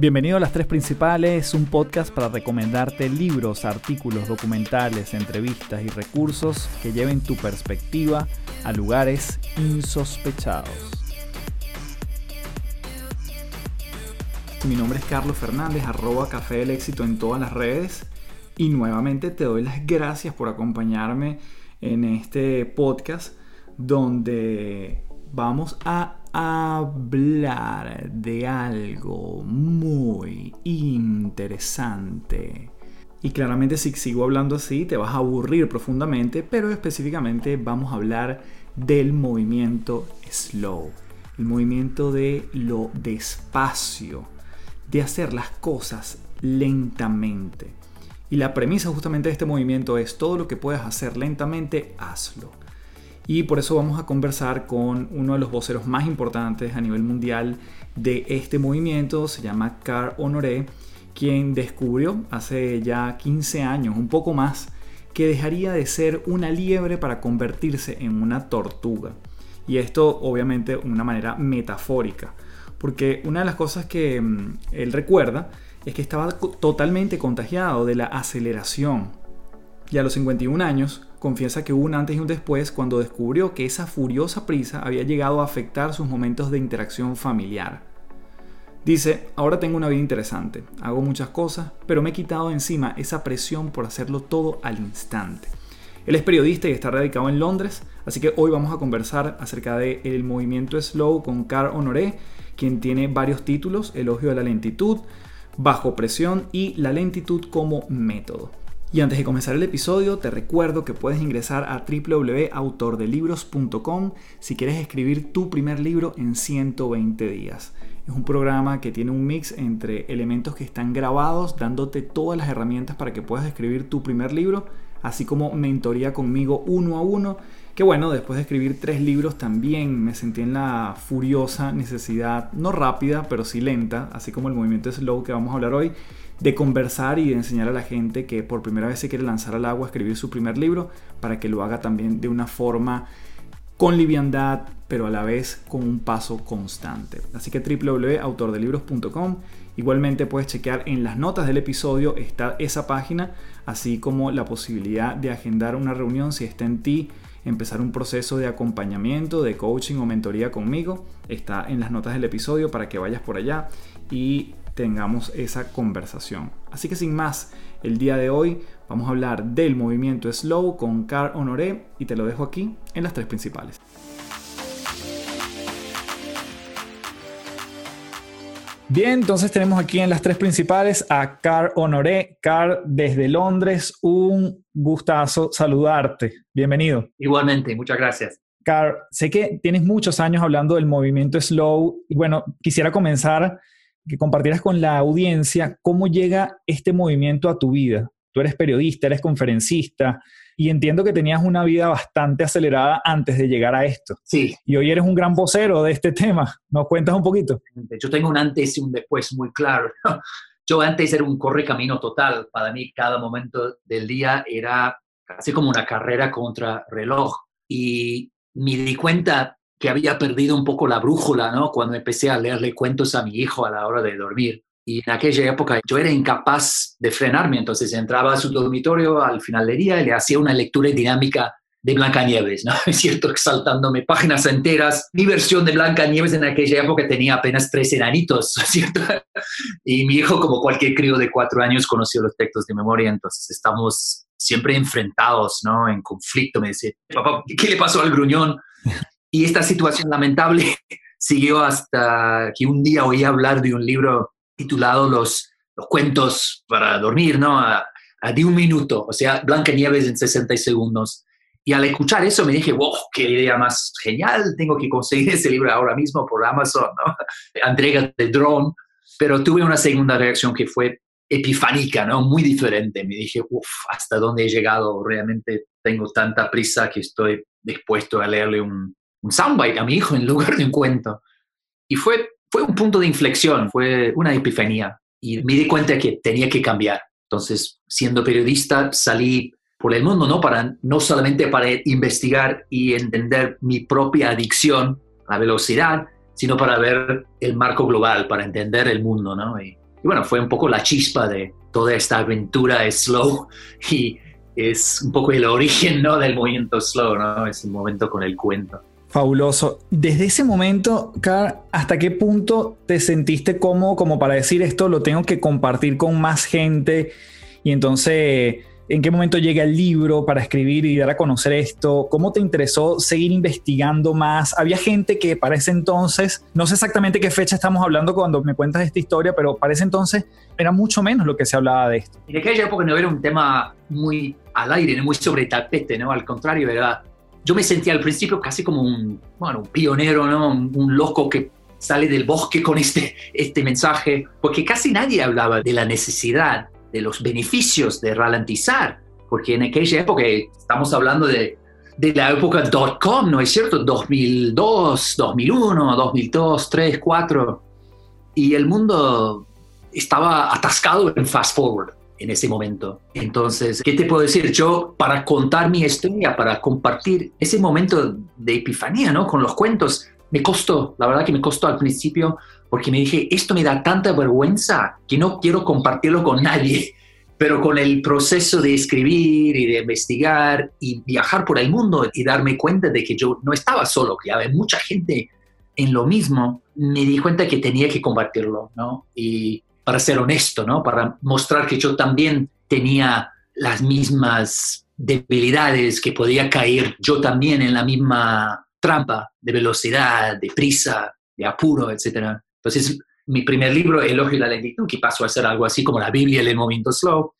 Bienvenido a Las Tres Principales, un podcast para recomendarte libros, artículos, documentales, entrevistas y recursos que lleven tu perspectiva a lugares insospechados. Mi nombre es Carlos Fernández, arroba Café del Éxito en todas las redes y nuevamente te doy las gracias por acompañarme en este podcast donde vamos a hablar de algo muy interesante. Y claramente si sigo hablando así te vas a aburrir profundamente, pero específicamente vamos a hablar del movimiento slow, el movimiento de lo despacio, de hacer las cosas lentamente. Y la premisa justamente de este movimiento es todo lo que puedas hacer lentamente, hazlo. Y por eso vamos a conversar con uno de los voceros más importantes a nivel mundial de este movimiento, se llama Carl Honoré, quien descubrió hace ya 15 años, un poco más, que dejaría de ser una liebre para convertirse en una tortuga. Y esto obviamente de una manera metafórica, porque una de las cosas que mm, él recuerda es que estaba totalmente contagiado de la aceleración. Y a los 51 años confiesa que hubo un antes y un después cuando descubrió que esa furiosa prisa había llegado a afectar sus momentos de interacción familiar. Dice, ahora tengo una vida interesante, hago muchas cosas, pero me he quitado encima esa presión por hacerlo todo al instante. Él es periodista y está radicado en Londres, así que hoy vamos a conversar acerca del el movimiento slow con Carl Honoré, quien tiene varios títulos, Elogio de la lentitud, Bajo presión y La lentitud como método. Y antes de comenzar el episodio, te recuerdo que puedes ingresar a www.autordelibros.com si quieres escribir tu primer libro en 120 días. Es un programa que tiene un mix entre elementos que están grabados, dándote todas las herramientas para que puedas escribir tu primer libro, así como mentoría conmigo uno a uno. Que bueno, después de escribir tres libros también me sentí en la furiosa necesidad, no rápida, pero sí lenta, así como el movimiento slow que vamos a hablar hoy, de conversar y de enseñar a la gente que por primera vez se quiere lanzar al agua a escribir su primer libro para que lo haga también de una forma con liviandad, pero a la vez con un paso constante. Así que www.autordelibros.com. Igualmente puedes chequear en las notas del episodio está esa página, así como la posibilidad de agendar una reunión si está en ti empezar un proceso de acompañamiento, de coaching o mentoría conmigo. Está en las notas del episodio para que vayas por allá y tengamos esa conversación. Así que sin más, el día de hoy vamos a hablar del movimiento slow con Carl Honoré y te lo dejo aquí en las tres principales. Bien, entonces tenemos aquí en las tres principales a Carl Honoré. Carl, desde Londres, un gustazo saludarte. Bienvenido. Igualmente, muchas gracias. Carl, sé que tienes muchos años hablando del movimiento slow y bueno, quisiera comenzar que compartieras con la audiencia cómo llega este movimiento a tu vida. Tú eres periodista, eres conferencista y entiendo que tenías una vida bastante acelerada antes de llegar a esto. Sí. Y hoy eres un gran vocero de este tema. ¿Nos cuentas un poquito? Yo tengo un antes y un después muy claro. Yo antes era un correcamino total. Para mí cada momento del día era casi como una carrera contra reloj. Y me di cuenta que había perdido un poco la brújula, ¿no? Cuando empecé a leerle cuentos a mi hijo a la hora de dormir. Y en aquella época yo era incapaz de frenarme, entonces entraba a su dormitorio al final del día y le hacía una lectura dinámica de Blancanieves, ¿no? Es cierto, exaltándome páginas enteras. Mi versión de Blancanieves en aquella época tenía apenas tres enanitos, ¿cierto? Y mi hijo, como cualquier crío de cuatro años, conoció los textos de memoria, entonces estamos siempre enfrentados, ¿no? En conflicto. Me dice, papá, ¿qué le pasó al gruñón? Y esta situación lamentable siguió hasta que un día oí hablar de un libro titulado Los, los cuentos para dormir, ¿no? A, de un minuto, o sea, Blanca Nieves en 60 segundos. Y al escuchar eso me dije, wow, qué idea más genial, tengo que conseguir ese libro ahora mismo por Amazon, ¿no? Entrega de drone. Pero tuve una segunda reacción que fue epifánica, ¿no? Muy diferente. Me dije, uff, ¿hasta dónde he llegado? Realmente tengo tanta prisa que estoy dispuesto a leerle un, un soundbite a mi hijo en lugar de un cuento. Y fue, fue un punto de inflexión, fue una epifanía. Y me di cuenta que tenía que cambiar. Entonces, siendo periodista, salí por el mundo, ¿no? Para, no solamente para investigar y entender mi propia adicción a la velocidad, sino para ver el marco global, para entender el mundo, ¿no? Y Y bueno, fue un poco la chispa de toda esta aventura slow y es un poco el origen ¿no? del movimiento slow, ¿no? Es un momento con el cuento. Fabuloso. Desde ese momento, Car, ¿hasta qué punto te sentiste cómodo como para decir esto lo tengo que compartir con más gente? Y entonces, ¿en qué momento llega el libro para escribir y dar a conocer esto? ¿Cómo te interesó seguir investigando más? Había gente que para ese entonces, no sé exactamente qué fecha estamos hablando cuando me cuentas esta historia, pero para ese entonces era mucho menos lo que se hablaba de esto. En aquella época no era un tema muy al aire, muy sobre tapete, ¿no? Al contrario, ¿verdad? Yo me sentía al principio casi como un, bueno, un pionero, ¿no? Un, loco que sale del bosque con este, este mensaje, porque casi nadie hablaba de la necesidad, de los beneficios de ralentizar, porque en aquella época, estamos hablando de, de la época dot-com, ¿no es cierto? 2002, 2001, 2002, 2003, 2004, y el mundo estaba atascado en fast forward en ese momento. Entonces, ¿qué te puedo decir? Yo, para contar mi historia, para compartir ese momento de epifanía, ¿no? Con los cuentos, me costó, la verdad que me costó al principio, porque me dije, esto me da tanta vergüenza que no quiero compartirlo con nadie. Pero con el proceso de escribir y de investigar y viajar por el mundo y darme cuenta de que yo no estaba solo, que había mucha gente en lo mismo, me di cuenta que tenía que compartirlo, ¿no? Y para ser honesto, ¿no? Para mostrar que yo también tenía las mismas debilidades, que podía caer yo también en la misma trampa de velocidad, de prisa, de apuro, etc. Entonces, mi primer libro, Elogio de la lentitud, que pasó a ser algo así como la Biblia del movimiento slow,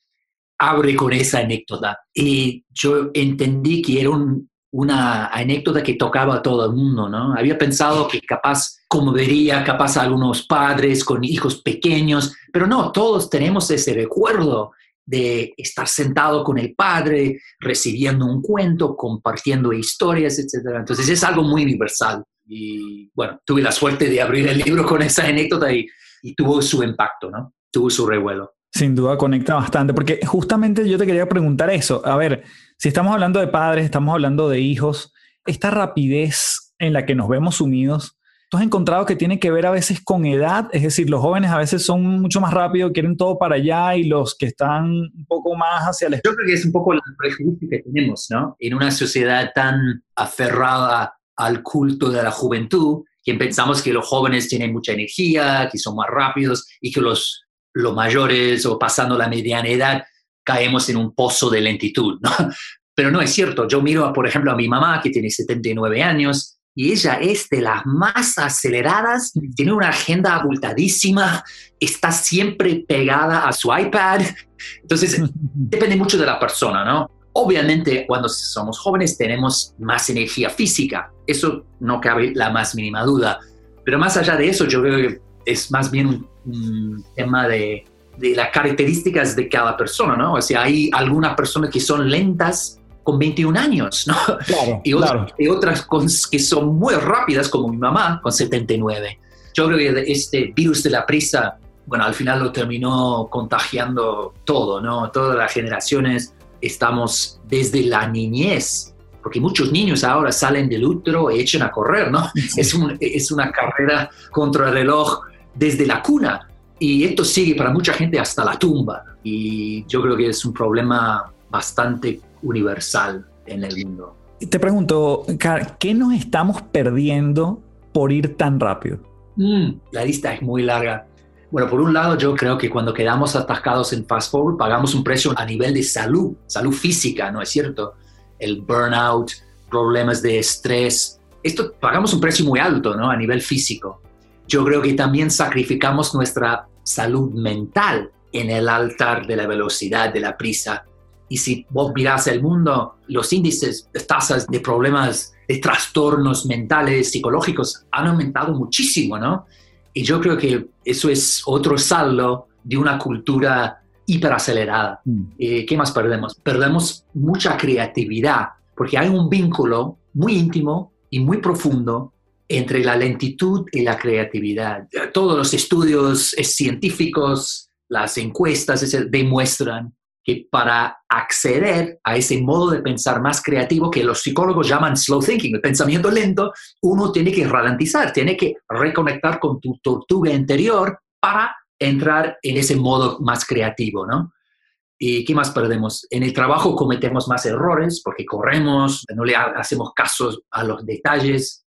abre con esa anécdota. Y yo entendí que era un, una anécdota que tocaba a todo el mundo, ¿no? Había pensado que capaz, como vería capaz a algunos padres con hijos pequeños, pero no, todos tenemos ese recuerdo de estar sentado con el padre, recibiendo un cuento, compartiendo historias, etc. Entonces es algo muy universal. Y bueno, tuve la suerte de abrir el libro con esa anécdota y tuvo su impacto, ¿no? Tuvo su revuelo. Sin duda conecta bastante, porque justamente yo te quería preguntar eso. A ver, si estamos hablando de padres, estamos hablando de hijos, esta rapidez en la que nos vemos sumidos, ¿tú has encontrado que tiene que ver a veces con edad? Es decir, los jóvenes a veces son mucho más rápidos, quieren todo para allá y los que están un poco más hacia el... Yo creo que es un poco el prejuicio que tenemos, ¿no? En una sociedad tan aferrada al culto de la juventud, que pensamos que los jóvenes tienen mucha energía, que son más rápidos y que los los mayores o pasando la mediana edad caemos en un pozo de lentitud, ¿no? Pero no es cierto. Yo miro, por ejemplo, a mi mamá que tiene 79 años y ella es de las más aceleradas, tiene una agenda abultadísima, está siempre pegada a su iPad. Entonces, depende mucho de la persona, ¿no? Obviamente, cuando somos jóvenes tenemos más energía física, eso no cabe la más mínima duda. Pero más allá de eso, yo creo que es más bien un un tema de, de, las características de cada persona, ¿no? O sea, hay algunas personas que son lentas con 21 años, ¿no? Claro, y, otras, y otras que son muy rápidas, como mi mamá, con 79. Yo creo que este virus de la prisa, bueno, al final lo terminó contagiando todo, ¿no? Todas las generaciones estamos desde la niñez porque muchos niños ahora salen del útero y echan a correr, ¿no? Es, un, es, una carrera contra el reloj desde la cuna. Y esto sigue para mucha gente hasta la tumba. Y yo creo que es un problema bastante universal en el mundo. Te pregunto, ¿qué nos estamos perdiendo por ir tan rápido? Mm, la lista es muy larga. Bueno, por un lado, yo creo que cuando quedamos atascados en fast forward, pagamos un precio a nivel de salud, salud física, ¿no es cierto? El burnout, problemas de estrés. Esto pagamos un precio muy alto, ¿no? A nivel físico yo creo que también sacrificamos nuestra salud mental en el altar de la velocidad, de la prisa. Y si vos mirás el mundo, los índices, tasas de problemas, de trastornos mentales, psicológicos, han aumentado muchísimo, ¿no? Y yo creo que eso es otro saldo de una cultura hiperacelerada. Mm. Eh, ¿Qué más perdemos? Perdemos mucha creatividad, porque hay un vínculo muy íntimo y muy profundo entre la lentitud y la creatividad. Todos los estudios científicos, las encuestas demuestran que para acceder a ese modo de pensar más creativo que los psicólogos llaman slow thinking, el pensamiento lento, uno tiene que ralentizar, tiene que reconectar con tu tortuga interior para entrar en ese modo más creativo, ¿no? ¿Y qué más perdemos? En el trabajo cometemos más errores porque corremos, no le hacemos caso a los detalles.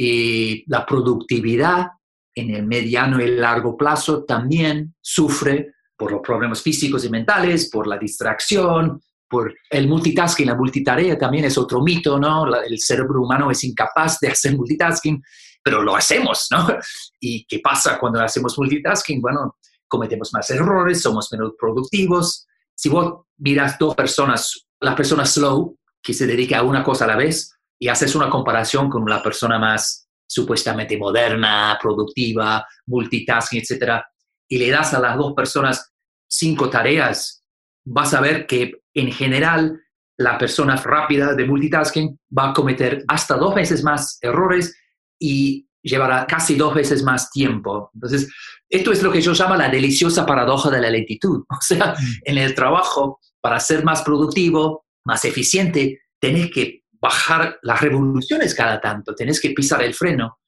Y la productividad en el mediano y largo plazo también sufre por los problemas físicos y mentales, por la distracción, por el multitasking, la multitarea también es otro mito, ¿no? el cerebro humano es incapaz de hacer multitasking, pero lo hacemos, ¿no? ¿Y qué pasa cuando hacemos multitasking? Bueno, cometemos más errores, somos menos productivos. Si vos miras dos personas, la persona slow, que se dedica a una cosa a la vez, y haces una comparación con la persona más supuestamente moderna, productiva, multitasking, etcétera, y le das a las dos personas cinco tareas, vas a ver que en general la persona rápida de multitasking va a cometer hasta dos veces más errores y llevará casi dos veces más tiempo. Entonces, esto es lo que yo llamo la deliciosa paradoja de la lentitud. O sea, mm. en el trabajo, para ser más productivo, más eficiente, tenés que bajar las revoluciones cada tanto, tenés que pisar el freno.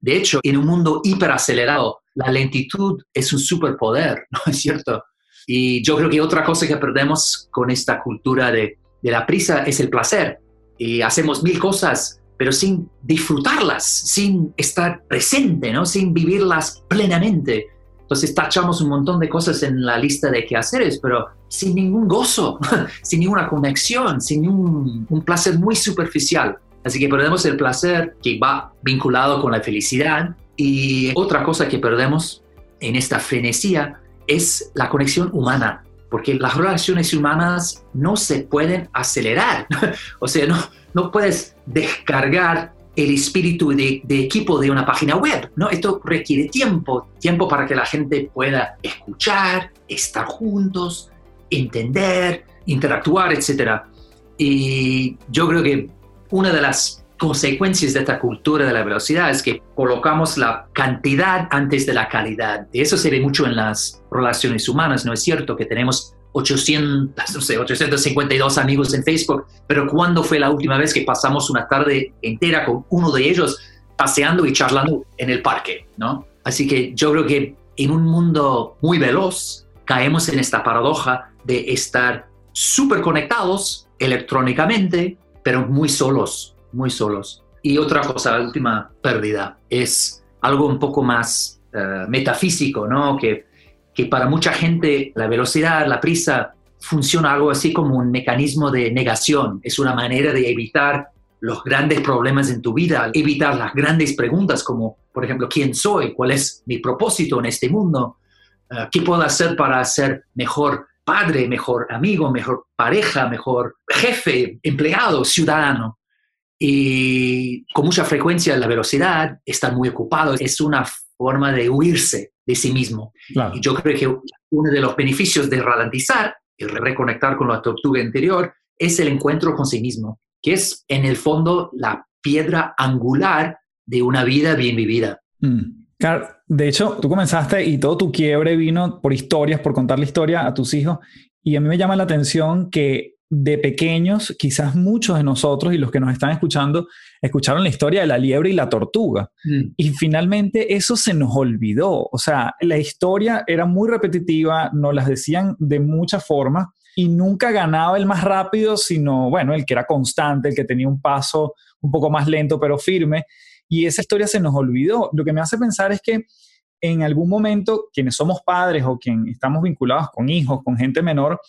De hecho, en un mundo hiperacelerado, la lentitud es un superpoder, ¿no es cierto? Y yo creo que otra cosa que perdemos con esta cultura de, de la prisa es el placer. Y hacemos mil cosas, pero sin disfrutarlas, sin estar presente, ¿no? sin vivirlas plenamente. Entonces tachamos un montón de cosas en la lista de quehaceres, pero sin ningún gozo, sin ninguna conexión, sin un, placer muy superficial. Así que perdemos el placer que va vinculado con la felicidad. Y otra cosa que perdemos en esta frenesía es la conexión humana, porque las relaciones humanas no se pueden acelerar. o sea, no, no puedes descargar el espíritu de, equipo de una página web, ¿no? Esto requiere tiempo, tiempo para que la gente pueda escuchar, estar juntos, entender, interactuar, etc. Y yo creo que una de las consecuencias de esta cultura de la velocidad es que colocamos la cantidad antes de la calidad. Y eso se ve mucho en las relaciones humanas, ¿no es cierto? Que tenemos 800, no sé, 852 amigos en Facebook, pero ¿cuándo fue la última vez que pasamos una tarde entera con uno de ellos paseando y charlando en el parque? ¿no? Así que yo creo que en un mundo muy veloz caemos en esta paradoja de estar súper conectados electrónicamente, pero muy solos, muy solos. Y otra cosa, la última pérdida, es algo un poco más eh, metafísico, ¿no? Que que para mucha gente la velocidad, la prisa, funciona algo así como un mecanismo de negación. Es una manera de evitar los grandes problemas en tu vida, evitar las grandes preguntas como, por ejemplo, ¿quién soy? ¿Cuál es mi propósito en este mundo? Eh, ¿Qué puedo hacer para ser mejor padre, mejor amigo, mejor pareja, mejor jefe, empleado, ciudadano? Y con mucha frecuencia la velocidad, estar muy ocupado, es una forma de huirse de sí mismo. Y yo creo que uno de los beneficios de ralentizar y reconectar con la tortuga interior es el encuentro con sí mismo, que es en el fondo la piedra angular de una vida bien vivida. Mm. Claro, de hecho, tú comenzaste y todo tu quiebre vino por historias, por contar la historia a tus hijos. Y a mí me llama la atención que de pequeños, quizás muchos de nosotros y los que nos están escuchando, escucharon la historia de la liebre y la tortuga. Mm. Y finalmente eso se nos olvidó. O sea, la historia era muy repetitiva, nos las decían de muchas formas y nunca ganaba el más rápido, sino, bueno, el que era constante, el que tenía un paso un poco más lento pero firme. Y esa historia se nos olvidó. Lo que me hace pensar es que en algún momento, quienes somos padres o quienes estamos vinculados con hijos, con gente menor,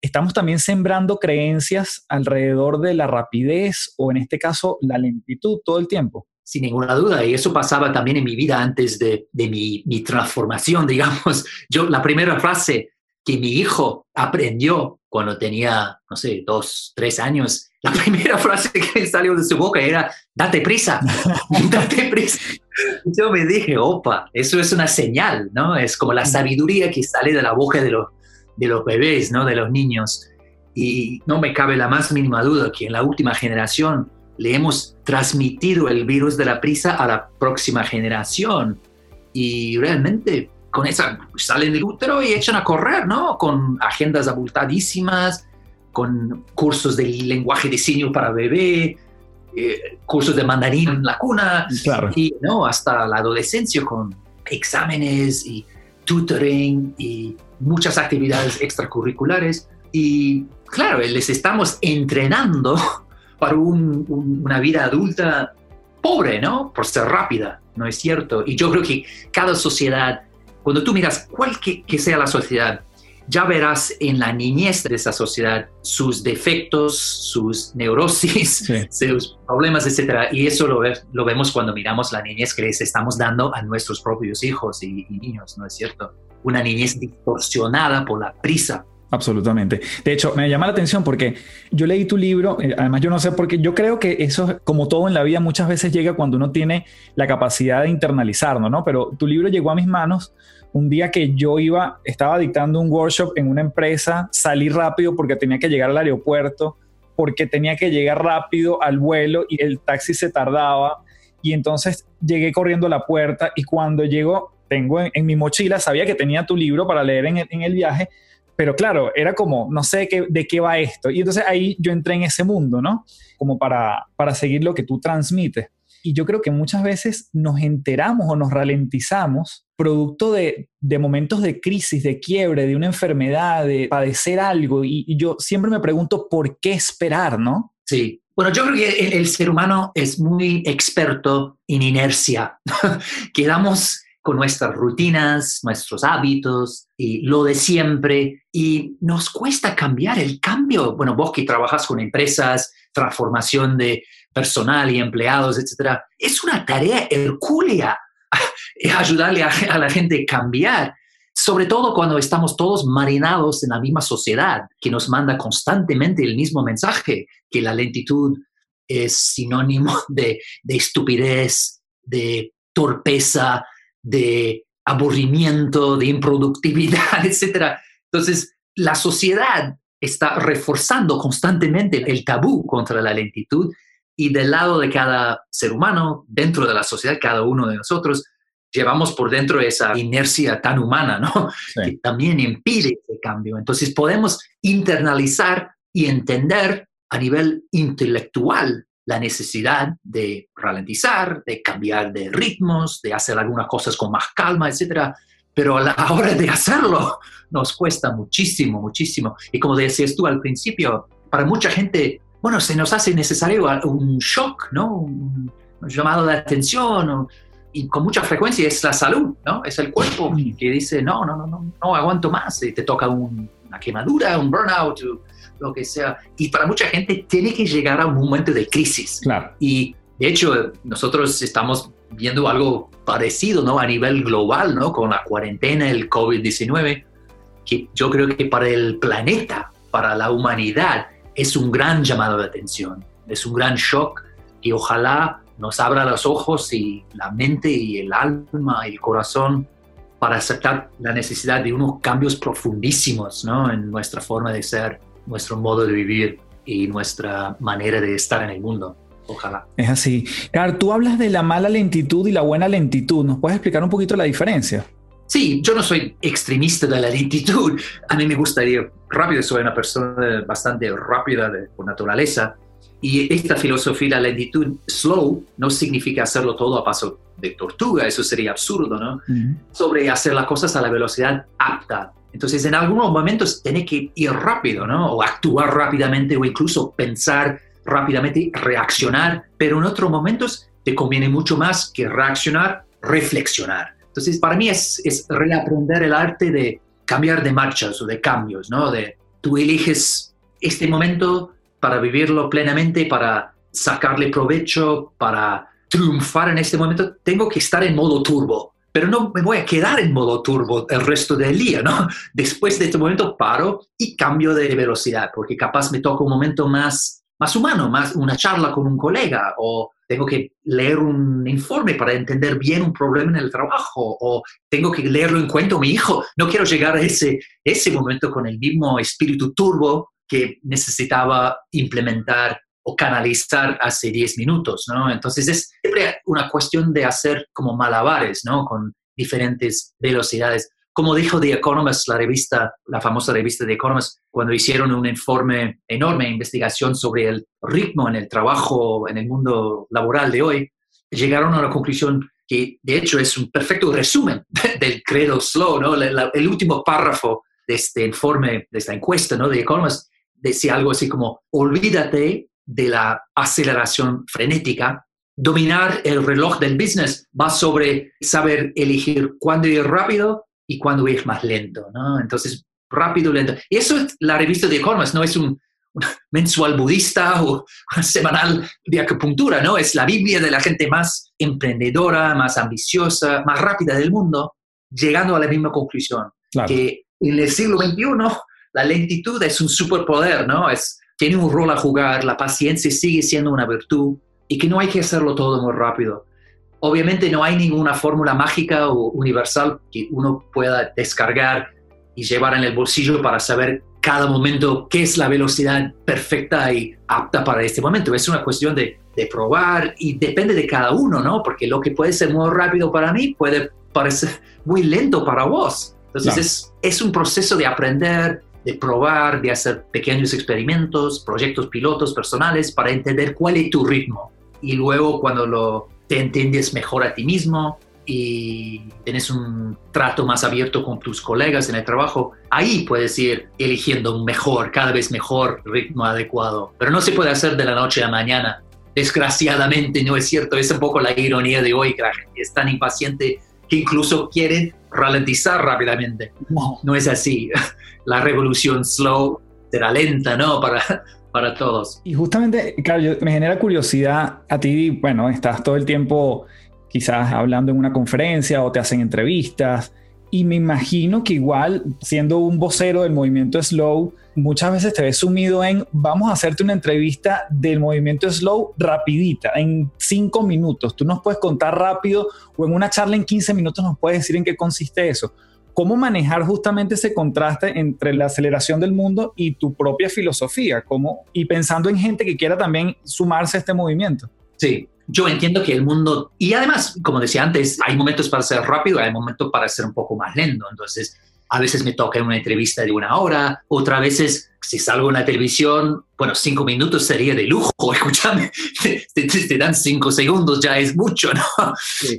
estamos también sembrando creencias alrededor de la rapidez o en este caso la lentitud todo el tiempo. Sin ninguna duda, y eso pasaba también en mi vida antes de, mi, mi, transformación, digamos. Yo, la primera frase que mi hijo aprendió cuando tenía, no sé, dos, tres años, la primera frase que salió de su boca era, date prisa, date prisa. Yo me dije, opa, eso es una señal, ¿no? Es como la sabiduría que sale de la boca de los, de los bebés, ¿no? de los niños. Y no me cabe la más mínima duda que en la última generación le hemos transmitido el virus de la prisa a la próxima generación. Y realmente con esa salen del útero y echan a correr, ¿no? Con agendas abultadísimas, con cursos de lenguaje de signo para bebé, eh, cursos de mandarín en la cuna, y no hasta la adolescencia con exámenes y tutoring y muchas actividades extracurriculares. Y claro, les estamos entrenando para una vida adulta pobre, ¿no? Por ser rápida, ¿no es cierto? Y yo creo que cada sociedad, cuando tú miras cuál que, sea la sociedad, ya verás en la niñez de esa sociedad sus defectos, sus neurosis, sus problemas, etc. Y eso lo, lo, vemos cuando miramos la niñez que les estamos dando a nuestros propios hijos y, y niños, ¿no es cierto? Una niñez distorsionada por la prisa, Absolutamente. De hecho, me llama la atención porque yo leí tu libro, eh, además yo no sé por qué, yo creo que eso, como todo en la vida, muchas veces llega cuando uno tiene la capacidad de internalizarlo, ¿no? Pero tu libro llegó a mis manos un día que yo iba, estaba dictando un workshop en una empresa, salí rápido porque tenía que llegar al aeropuerto, porque tenía que llegar rápido al vuelo y el taxi se tardaba. Y entonces llegué corriendo a la puerta y cuando llego, tengo en, mi mochila, sabía que tenía tu libro para leer en el viaje, pero claro, era como, no sé qué, de qué va esto. Y entonces ahí yo entré en ese mundo, ¿no? Como para, para seguir lo que tú transmites. Y yo creo que muchas veces nos enteramos o nos ralentizamos producto de, de momentos de crisis, de quiebre, de una enfermedad, de padecer algo. Y, yo siempre me pregunto, ¿por qué esperar, no? Sí, bueno, yo creo que el, el, ser humano es muy experto en inercia. Quedamos con nuestras rutinas, nuestros hábitos y lo de siempre. Y nos cuesta cambiar el cambio. Bueno, vos que trabajas con empresas, transformación de personal y empleados, etcétera, es una tarea hercúlea ayudarle a, la gente a cambiar sobre todo cuando estamos todos marinados en la misma sociedad que nos manda constantemente el mismo mensaje, que la lentitud es sinónimo de, de estupidez, de torpeza, de aburrimiento, de improductividad, etc. Entonces, la sociedad está reforzando constantemente el tabú contra la lentitud y del lado de cada ser humano, dentro de la sociedad, cada uno de nosotros, llevamos por dentro esa inercia tan humana, ¿no? Que también impide ese cambio. Entonces podemos internalizar y entender a nivel intelectual la necesidad de ralentizar, de cambiar de ritmos, de hacer algunas cosas con más calma, etc. Pero a la hora de hacerlo nos cuesta muchísimo, muchísimo. Y como decías tú al principio, para mucha gente, bueno, se nos hace necesario un shock, ¿no? Un, llamado de atención. y con mucha frecuencia es la salud, ¿no? Es el cuerpo mm. que dice, no, no, no, no, no aguanto más. Y te toca una quemadura, un burnout, lo que sea. Y para mucha gente tiene que llegar a un momento de crisis. Claro. Y de hecho, nosotros estamos viendo algo parecido, ¿no? A nivel global, ¿no? Con la cuarentena, el COVID-19, que yo creo que para el planeta, para la humanidad, es un gran llamado de atención, es un gran shock y ojalá nos abra los ojos y la mente y el alma y el corazón para aceptar la necesidad de unos cambios profundísimos ¿no? en nuestra forma de ser nuestro modo de vivir y nuestra manera de estar en el mundo. Ojalá. Es así. Claro, tú hablas de la mala lentitud y la buena lentitud. ¿Nos puedes explicar un poquito la diferencia? Sí, yo no soy extremista de la lentitud. A mí me gustaría rápido, soy una persona bastante rápida de, por naturaleza. Y esta filosofía de la lentitud slow no significa hacerlo todo a paso de tortuga, eso sería absurdo, ¿no? Sobre hacer las cosas a la velocidad apta entonces, en algunos momentos tiene que ir rápido, ¿no? O actuar rápidamente o incluso pensar rápidamente, reaccionar, pero en otros momentos te conviene mucho más que reaccionar, reflexionar. Entonces, para mí es, es reaprender el arte de cambiar de marchas o de cambios, ¿no? De tú eliges este momento para vivirlo plenamente, para sacarle provecho, para triunfar en este momento, tengo que estar en modo turbo pero no me voy a quedar en modo turbo el resto del día, ¿no? Después de este momento paro y cambio de velocidad, porque capaz me toca un momento más, más humano, más una charla con un colega, o tengo que leer un informe para entender bien un problema en el trabajo, o tengo que leerlo en cuento a mi hijo. No quiero llegar a ese, ese momento con el mismo espíritu turbo que necesitaba implementar o canalizar hace 10 minutos, ¿no? Entonces es siempre una cuestión de hacer como malabares, ¿no? Con diferentes velocidades. Como dijo The Economist, la revista, la famosa revista The Economist, cuando hicieron un informe enorme, investigación sobre el ritmo en el trabajo, en el mundo laboral de hoy, llegaron a la conclusión que de hecho es un perfecto resumen del credo slow, ¿no? el último párrafo de este informe, de esta encuesta, ¿no? De Economist, decía algo así como, olvídate de la aceleración frenética, dominar el reloj del business va sobre saber elegir cuándo ir rápido y cuándo ir más lento, ¿no? Entonces, rápido, lento. Y eso es la revista de Economist, no es un, mensual budista o semanal de acupuntura, ¿no? Es la Biblia de la gente más emprendedora, más ambiciosa, más rápida del mundo, llegando a la misma conclusión, que en el siglo XXI la lentitud es un superpoder, ¿no? Es, tiene un rol a jugar, la paciencia sigue siendo una virtud y que no hay que hacerlo todo muy rápido. Obviamente no hay ninguna fórmula mágica o universal que uno pueda descargar y llevar en el bolsillo para saber cada momento qué es la velocidad perfecta y apta para este momento. Es una cuestión de, de, probar y depende de cada uno, ¿no? Porque lo que puede ser muy rápido para mí puede parecer muy lento para vos. Entonces es, es un proceso de aprender, de probar, de hacer pequeños experimentos, proyectos pilotos personales para entender cuál es tu ritmo. Y luego cuando lo, te entiendes mejor a ti mismo, y tienes un trato más abierto con tus colegas en el trabajo, ahí puedes ir eligiendo un mejor, cada vez mejor ritmo adecuado. Pero no se puede hacer de la noche a la mañana. Desgraciadamente no es cierto, es un poco la ironía de hoy, que la gente es tan impaciente que incluso quiere ralentizar rápidamente. No, es así. La revolución slow será lenta, ¿no? Para, para todos. Y justamente, claro, me genera curiosidad a ti, bueno, estás todo el tiempo quizás hablando en una conferencia o te hacen entrevistas. Y me imagino que igual, siendo un vocero del movimiento slow, muchas veces te ves sumido en, vamos a hacerte una entrevista del movimiento slow rapidita, en cinco minutos. Tú nos puedes contar rápido o en una charla en 15 minutos nos puedes decir en qué consiste eso. ¿Cómo manejar justamente ese contraste entre la aceleración del mundo y tu propia filosofía? ¿Cómo? Y pensando en gente que quiera también sumarse a este movimiento. Sí, yo entiendo que el mundo, y además, como decía antes, hay momentos para ser rápido, hay momentos para ser un poco más lento. Entonces, a veces me toca una entrevista de una hora, otras veces, si salgo en la televisión, bueno, cinco minutos sería de lujo, escúchame, te, dan cinco segundos, ya es mucho, ¿no?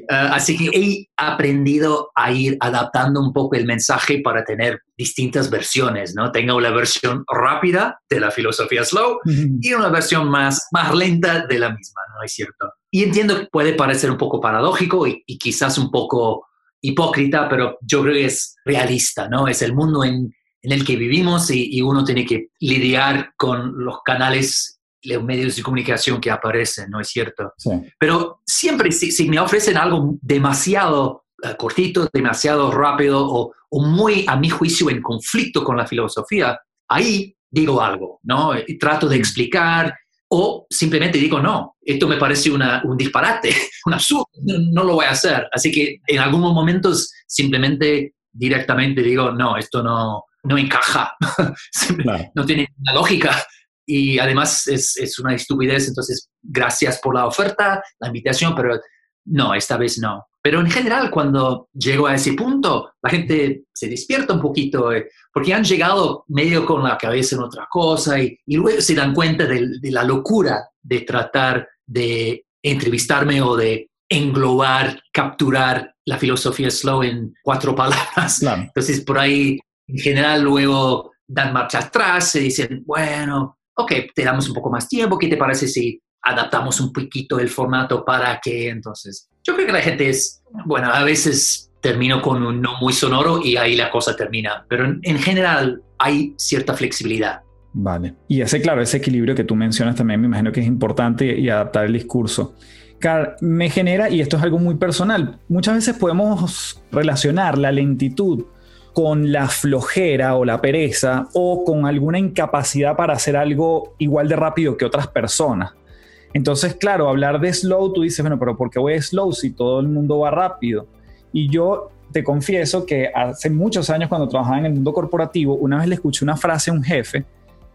Ah, así que he aprendido a ir adaptando un poco el mensaje para tener distintas versiones, ¿no? Tengo la versión rápida de la filosofía slow y una versión más, más lenta de la misma, ¿no es cierto? Y entiendo que puede parecer un poco paradójico y, y quizás un poco hipócrita, pero yo creo que es realista, ¿no? Es el mundo en, el que vivimos y, uno tiene que lidiar con los canales, los medios de comunicación que aparecen, ¿no es cierto? Pero siempre, si, me ofrecen algo demasiado eh, cortito, demasiado rápido o, o, muy, a mi juicio, en conflicto con la filosofía, ahí digo algo, ¿no? Y trato de mm. explicar o simplemente digo, no, esto me parece un disparate, un absurdo, no, lo voy a hacer. Así que en algunos momentos simplemente directamente digo, no, esto no, no encaja, no tiene una lógica y además es, es, una estupidez, entonces gracias por la oferta, la invitación, pero no, esta vez no. Pero en general, cuando llego a ese punto, la gente se despierta un poquito, eh, porque han llegado medio con la cabeza en otra cosa y, luego se dan cuenta de, la locura de tratar de entrevistarme o de englobar, capturar la filosofía slow en cuatro palabras. Entonces, por ahí, en general, luego dan marcha atrás, se dicen, bueno, ok, te damos un poco más tiempo, ¿qué te parece si adaptamos un poquito el formato para que entonces... Yo creo que la gente es, bueno, a veces termino con un no muy sonoro y ahí la cosa termina, pero en, general hay cierta flexibilidad. Vale. Y ese, claro, ese equilibrio que tú mencionas también me imagino que es importante y, adaptar el discurso. Car, me genera, y esto es algo muy personal, muchas veces podemos relacionar la lentitud con la flojera o la pereza o con alguna incapacidad para hacer algo igual de rápido que otras personas. Entonces, claro, hablar de slow, tú dices, bueno, pero ¿por qué voy slow si todo el mundo va rápido? Y yo te confieso que hace muchos años cuando trabajaba en el mundo corporativo, una vez le escuché una frase a un jefe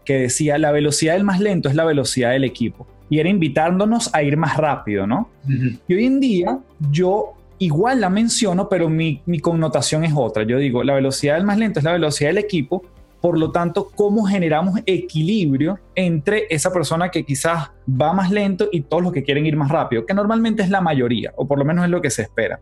que decía, la velocidad del más lento es la velocidad del equipo. Y era invitándonos a ir más rápido, ¿no? Y hoy en día yo igual la menciono, pero mi, mi connotación es otra. Yo digo, la velocidad del más lento es la velocidad del equipo, Por lo tanto, ¿cómo generamos equilibrio entre esa persona que quizás va más lento y todos los que quieren ir más rápido? Que normalmente es la mayoría, o por lo menos es lo que se espera.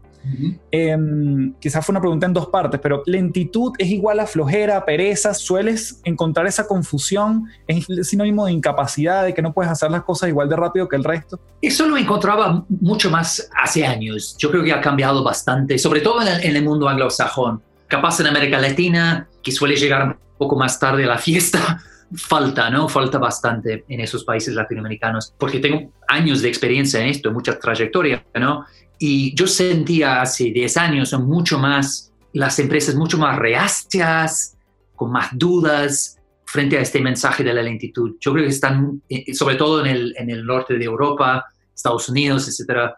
Em, quizás fue una pregunta en dos partes, pero lentitud es igual a flojera, pereza. ¿Sueles encontrar esa confusión? ¿Es sinónimo de incapacidad, de que no puedes hacer las cosas igual de rápido que el resto? Eso lo encontraba mucho más hace años. Yo creo que ha cambiado bastante, sobre todo en el, en el mundo anglosajón. Capaz en América Latina, que suele llegar poco más tarde a la fiesta, falta, ¿no? Falta bastante en esos países latinoamericanos, porque tengo años de experiencia en esto, mucha trayectoria, ¿no? Y yo sentía hace 10 años son mucho más, las empresas mucho más reacias, con más dudas frente a este mensaje de la lentitud. Yo creo que están, eh, sobre todo en el, en el norte de Europa, Estados Unidos, etcétera,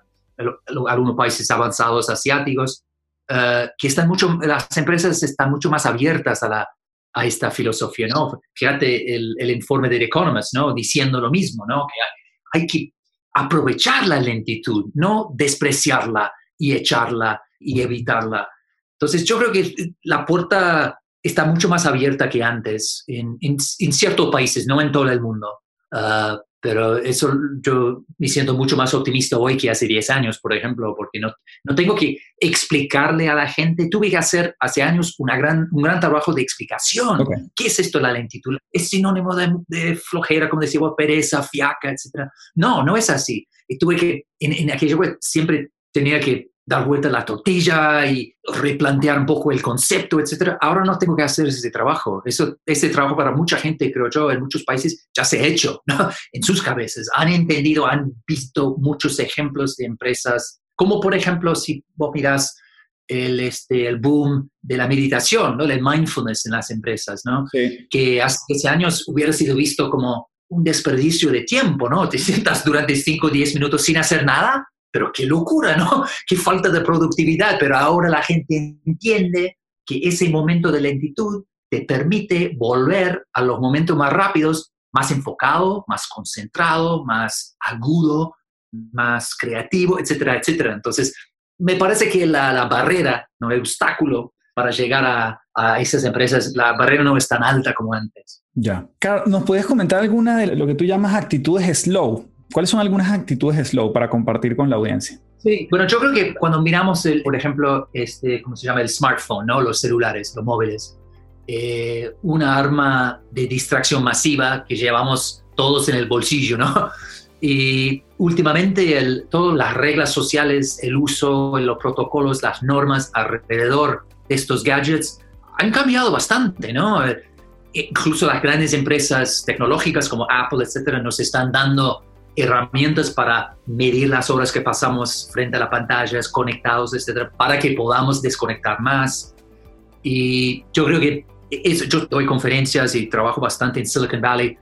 algunos países avanzados asiáticos, uh, que están mucho, las empresas están mucho más abiertas a la, a esta filosofía, ¿no? Fíjate el, el, informe de The Economist, ¿no? Diciendo lo mismo, ¿no? Que hay que aprovechar la lentitud, no despreciarla y echarla y evitarla. Entonces yo creo que la puerta está mucho más abierta que antes en, en, en ciertos países, no en todo el mundo. Uh, pero eso yo me siento mucho más optimista hoy que hace 10 años, por ejemplo, porque no, no tengo que explicarle a la gente. Tuve que hacer hace años una gran, un gran trabajo de explicación. Okay. ¿Qué es esto la lentitud? ¿Es sinónimo de, de flojera, como decía, pereza, fiaca, etcétera? No, no es así. Y tuve que, en, en aquello siempre tenía que dar vuelta a la tortilla y replantear un poco el concepto, etcétera. Ahora no tengo que hacer ese trabajo. Eso, ese trabajo para mucha gente, creo yo, en muchos países ya se ha hecho ¿no? en sus cabezas. Han entendido, han visto muchos ejemplos de empresas, como por ejemplo, si vos miras el, este, el boom de la meditación, ¿no? el mindfulness en las empresas, ¿no? Sí. que hace 10 años hubiera sido visto como un desperdicio de tiempo, ¿no? Te sientas durante 5 o 10 minutos sin hacer nada pero qué locura, ¿no? Qué falta de productividad, pero ahora la gente entiende que ese momento de lentitud te permite volver a los momentos más rápidos, más enfocado, más concentrado, más agudo, más creativo, etcétera, etcétera. Entonces, me parece que la, barrera, ¿no? el obstáculo para llegar a, a, esas empresas, la barrera no es tan alta como antes. Ya. ¿nos puedes comentar alguna de lo que tú llamas actitudes slow? ¿Cuáles son algunas actitudes slow para compartir con la audiencia? Sí, bueno, yo creo que cuando miramos, el, por ejemplo, este, ¿cómo se llama? El smartphone, ¿no? Los celulares, los móviles. Eh, una arma de distracción masiva que llevamos todos en el bolsillo, ¿no? Y últimamente el, todas las reglas sociales, el uso, los protocolos, las normas alrededor de estos gadgets han cambiado bastante, ¿no? Eh, incluso las grandes empresas tecnológicas como Apple, etcétera, nos están dando herramientas para medir las horas que pasamos frente a la pantalla, conectados, etcétera, para que podamos desconectar más. Y yo creo que eso, yo doy conferencias y trabajo bastante en Silicon Valley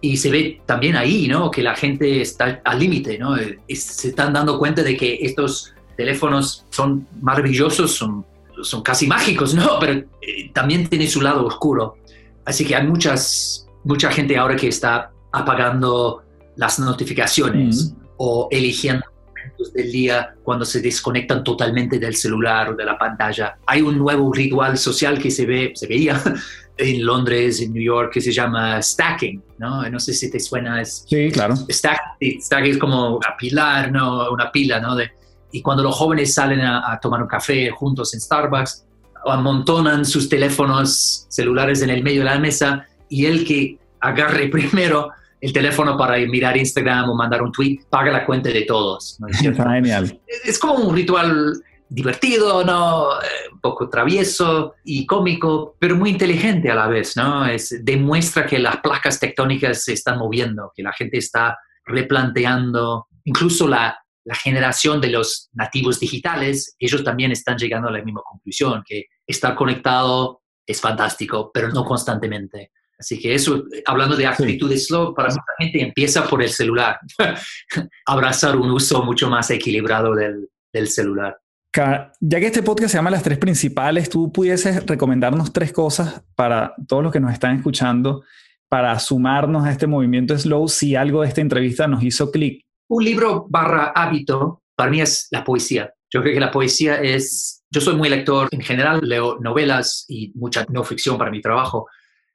y se ve también ahí, ¿no? Que la gente está al límite, ¿no? Se están dando cuenta de que estos teléfonos son maravillosos, son, son casi mágicos, ¿no? Pero eh, también tiene su lado oscuro. Así que hay muchas, mucha gente ahora que está apagando las notificaciones mm. o eligiendo momentos del día cuando se desconectan totalmente del celular o de la pantalla. Hay un nuevo ritual social que se ve, se veía en Londres, en New York, que se llama stacking, ¿no? No sé si te suena. Es, sí, claro. Stacking, stacking es como apilar, ¿no? Una pila, ¿no? De, y cuando los jóvenes salen a, a tomar un café juntos en Starbucks, amontonan sus teléfonos celulares en el medio de la mesa y el que agarre primero el teléfono para mirar Instagram o mandar un tweet, paga la cuenta de todos. ¿no es Genial. Es como un ritual divertido, ¿no? Eh, un poco travieso y cómico, pero muy inteligente a la vez, ¿no? Es, demuestra que las placas tectónicas se están moviendo, que la gente está replanteando, incluso la, la generación de los nativos digitales, ellos también están llegando a la misma conclusión, que estar conectado es fantástico, pero no constantemente. Así que eso, hablando de actitudes slow, para mucha gente empieza por el celular. Abrazar un uso mucho más equilibrado del, del celular. Ya que este podcast se llama Las Tres Principales, ¿tú pudieses recomendarnos tres cosas para todos los que nos están escuchando para sumarnos a este movimiento slow si algo de esta entrevista nos hizo clic? Un libro barra hábito para mí es la poesía. Yo creo que la poesía es... Yo soy muy lector, en general leo novelas y mucha no ficción para mi trabajo,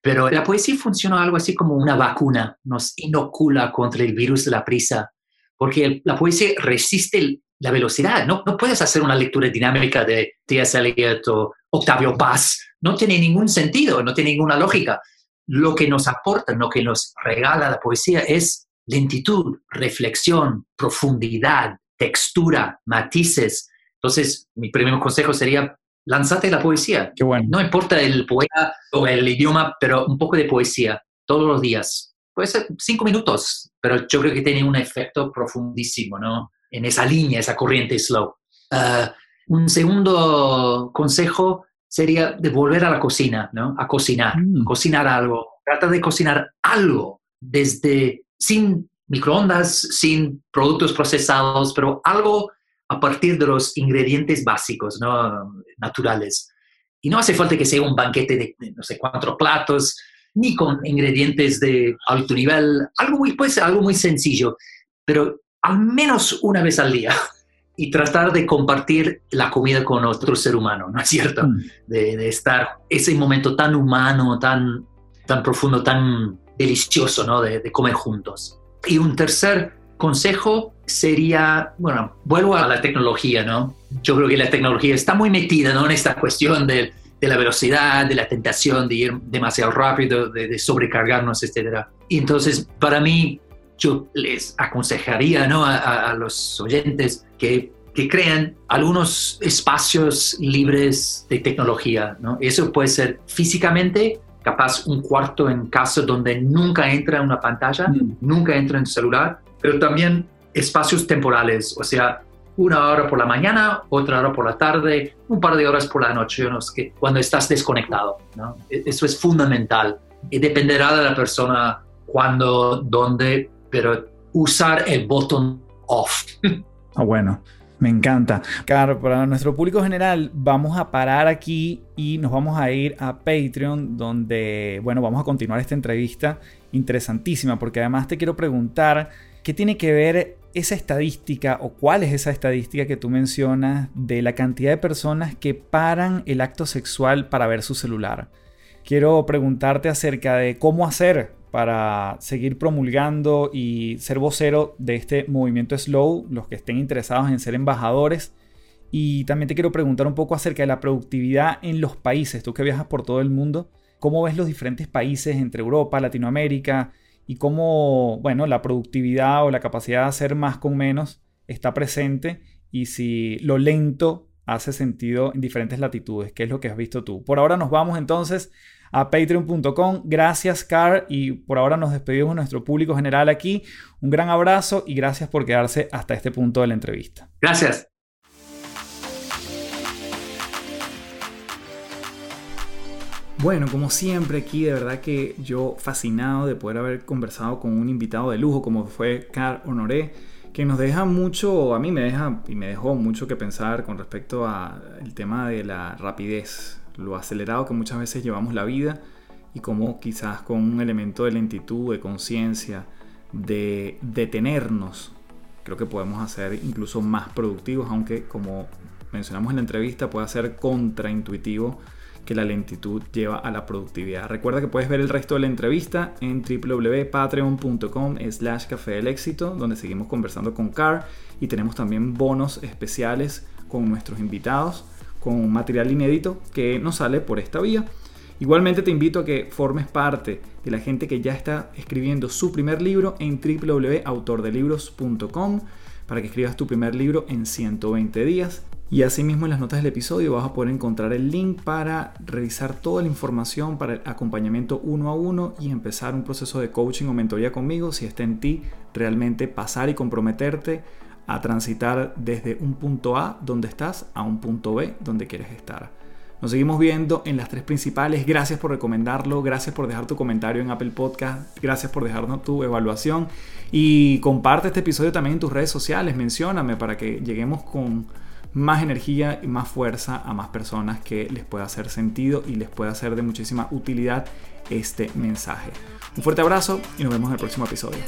Pero la poesía funciona algo así como una vacuna, nos inocula contra el virus de la prisa, porque la poesía resiste la velocidad. No, no puedes hacer una lectura dinámica de T.S. Eliot o Octavio Paz. No tiene ningún sentido, no tiene ninguna lógica. Lo que nos aporta, lo que nos regala la poesía es lentitud, reflexión, profundidad, textura, matices. Entonces, mi primer consejo sería lánzate la poesía. Qué bueno. No importa el poeta o el idioma, pero un poco de poesía todos los días. Puede ser cinco minutos, pero yo creo que tiene un efecto profundísimo, ¿no? En esa línea, esa corriente slow. Ah, un segundo consejo sería de volver a la cocina, ¿no? A cocinar, mm. cocinar algo. Trata de cocinar algo desde sin microondas, sin productos procesados, pero algo a partir de los ingredientes básicos, ¿no? naturales. Y no hace falta que sea un banquete de, no sé, cuatro platos, ni con ingredientes de alto nivel, algo muy, puede ser algo muy sencillo, pero al menos una vez al día y tratar de compartir la comida con otro ser humano, ¿no es cierto? Mm. De, estar ese momento tan humano, tan, tan profundo, tan delicioso, ¿no? De, de comer juntos. Y un tercer consejo sería, bueno, vuelvo a la tecnología, ¿no? Yo creo que la tecnología está muy metida, ¿no? En esta cuestión de, de la velocidad, de la tentación de ir demasiado rápido, de, sobrecargarnos, etc. Y entonces, para mí, yo les aconsejaría, ¿no? A, a los oyentes que, que crean algunos espacios libres de tecnología, ¿no? Eso puede ser físicamente, capaz un cuarto en casa donde nunca entra una pantalla, mm. nunca entra en celular, pero también espacios temporales, o sea, una hora por la mañana, otra hora por la tarde, un par de horas por la noche, que cuando estás desconectado. ¿no? E-, eso es fundamental y dependerá de la persona cuándo, dónde, pero usar el botón off. Ah, bueno. Me encanta. Claro, para nuestro público general vamos a parar aquí y nos vamos a ir a Patreon donde, bueno, vamos a continuar esta entrevista interesantísima porque además te quiero preguntar qué tiene que ver esa estadística o cuál es esa estadística que tú mencionas de la cantidad de personas que paran el acto sexual para ver su celular. Quiero preguntarte acerca de cómo hacer para seguir promulgando y ser vocero de este movimiento slow, los que estén interesados en ser embajadores. Y también te quiero preguntar un poco acerca de la productividad en los países, tú que viajas por todo el mundo, ¿cómo ves los diferentes países entre Europa, Latinoamérica y cómo, bueno, la productividad o la capacidad de hacer más con menos está presente y si lo lento hace sentido en diferentes latitudes, ¿qué es lo que has visto tú? Por ahora nos vamos entonces a patreon.com. Gracias, Car. Y por ahora nos despedimos de nuestro público general aquí. Un gran abrazo y gracias por quedarse hasta este punto de la entrevista. Gracias. Bueno, como siempre aquí, de verdad que yo fascinado de poder haber conversado con un invitado de lujo como fue Car Honoré, que nos deja mucho, a mí me deja y me dejó mucho que pensar con respecto al tema de la rapidez lo acelerado que muchas veces llevamos la vida y cómo quizás con un elemento de lentitud, de conciencia, de detenernos, creo que podemos hacer incluso más productivos, aunque como mencionamos en la entrevista puede ser contraintuitivo que la lentitud lleva a la productividad. Recuerda que puedes ver el resto de la entrevista en www.patreon.com slash café del éxito, donde seguimos conversando con Car y tenemos también bonos especiales con nuestros invitados con material inédito que nos sale por esta vía. Igualmente te invito a que formes parte de la gente que ya está escribiendo su primer libro en www.autordelibros.com para que escribas tu primer libro en 120 días. Y asimismo en las notas del episodio vas a poder encontrar el link para revisar toda la información para el acompañamiento uno a uno y empezar un proceso de coaching o mentoría conmigo si está en ti realmente pasar y comprometerte a transitar desde un punto A donde estás a un punto B donde quieres estar. Nos seguimos viendo en las tres principales. Gracias por recomendarlo, gracias por dejar tu comentario en Apple Podcast, gracias por dejarnos tu evaluación y comparte este episodio también en tus redes sociales, mencióname para que lleguemos con más energía y más fuerza a más personas que les pueda hacer sentido y les pueda hacer de muchísima utilidad este mensaje. Un fuerte abrazo y nos vemos en el próximo episodio.